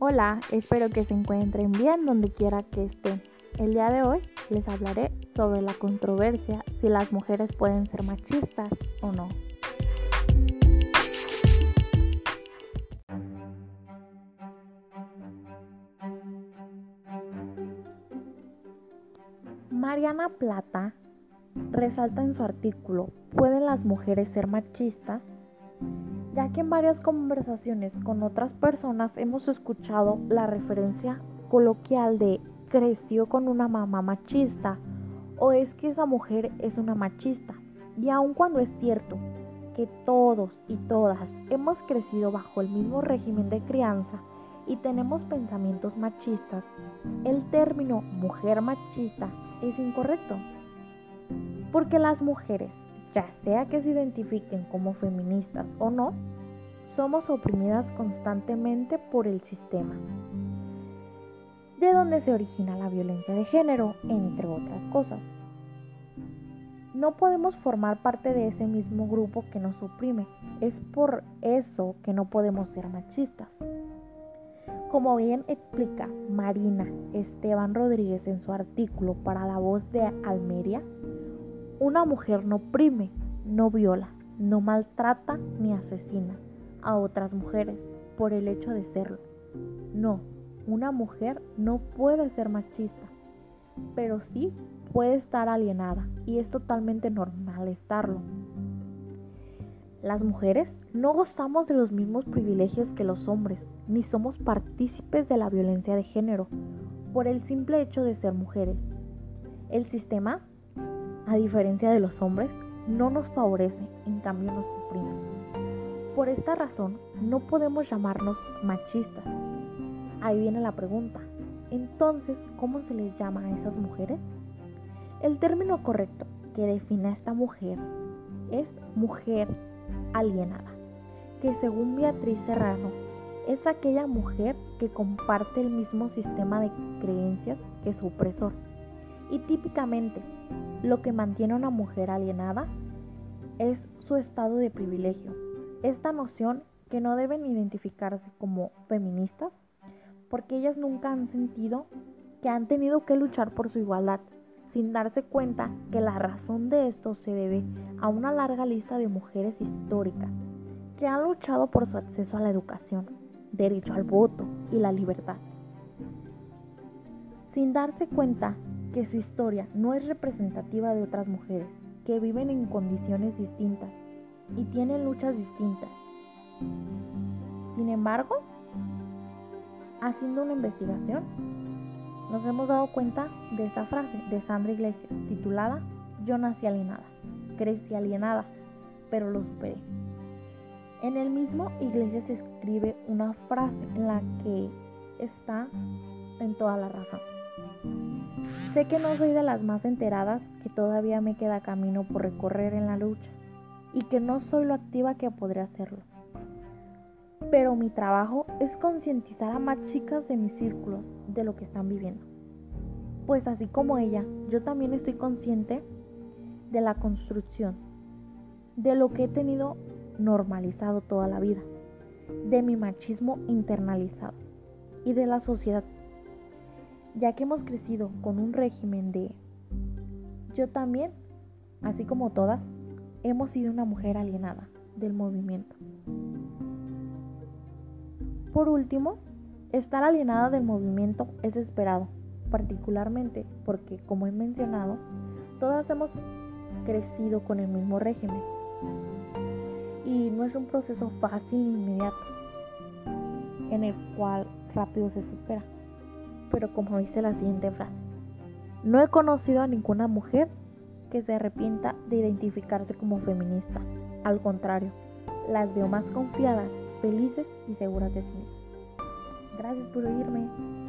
Hola, espero que se encuentren bien donde quiera que estén. El día de hoy les hablaré sobre la controversia si las mujeres pueden ser machistas o no. Mariana Plata resalta en su artículo ¿Pueden las mujeres ser machistas? ya que en varias conversaciones con otras personas hemos escuchado la referencia coloquial de creció con una mamá machista o es que esa mujer es una machista. Y aun cuando es cierto que todos y todas hemos crecido bajo el mismo régimen de crianza y tenemos pensamientos machistas, el término mujer machista es incorrecto. Porque las mujeres ya sea que se identifiquen como feministas o no, somos oprimidas constantemente por el sistema, de donde se origina la violencia de género, entre otras cosas. No podemos formar parte de ese mismo grupo que nos oprime, es por eso que no podemos ser machistas. Como bien explica Marina Esteban Rodríguez en su artículo para la voz de Almería, una mujer no oprime, no viola, no maltrata ni asesina a otras mujeres por el hecho de serlo. No, una mujer no puede ser machista, pero sí puede estar alienada y es totalmente normal estarlo. Las mujeres no gozamos de los mismos privilegios que los hombres, ni somos partícipes de la violencia de género por el simple hecho de ser mujeres. El sistema a diferencia de los hombres, no nos favorece, en cambio nos oprime. Por esta razón, no podemos llamarnos machistas. Ahí viene la pregunta. Entonces, ¿cómo se les llama a esas mujeres? El término correcto que define a esta mujer es mujer alienada, que según Beatriz Serrano es aquella mujer que comparte el mismo sistema de creencias que su opresor y típicamente lo que mantiene a una mujer alienada es su estado de privilegio. Esta noción que no deben identificarse como feministas porque ellas nunca han sentido que han tenido que luchar por su igualdad, sin darse cuenta que la razón de esto se debe a una larga lista de mujeres históricas que han luchado por su acceso a la educación, derecho al voto y la libertad. Sin darse cuenta que su historia no es representativa de otras mujeres que viven en condiciones distintas y tienen luchas distintas. Sin embargo, haciendo una investigación, nos hemos dado cuenta de esta frase de Sandra Iglesias, titulada Yo nací alienada, crecí alienada, pero lo superé. En el mismo Iglesias escribe una frase en la que está en toda la razón. Sé que no soy de las más enteradas, que todavía me queda camino por recorrer en la lucha y que no soy lo activa que podría hacerlo. Pero mi trabajo es concientizar a más chicas de mis círculos de lo que están viviendo. Pues así como ella, yo también estoy consciente de la construcción, de lo que he tenido normalizado toda la vida, de mi machismo internalizado y de la sociedad ya que hemos crecido con un régimen de yo también, así como todas, hemos sido una mujer alienada del movimiento. Por último, estar alienada del movimiento es esperado, particularmente porque, como he mencionado, todas hemos crecido con el mismo régimen y no es un proceso fácil e inmediato en el cual rápido se supera pero como dice la siguiente frase, no he conocido a ninguna mujer que se arrepienta de identificarse como feminista. Al contrario, las veo más confiadas, felices y seguras de sí Gracias por oírme.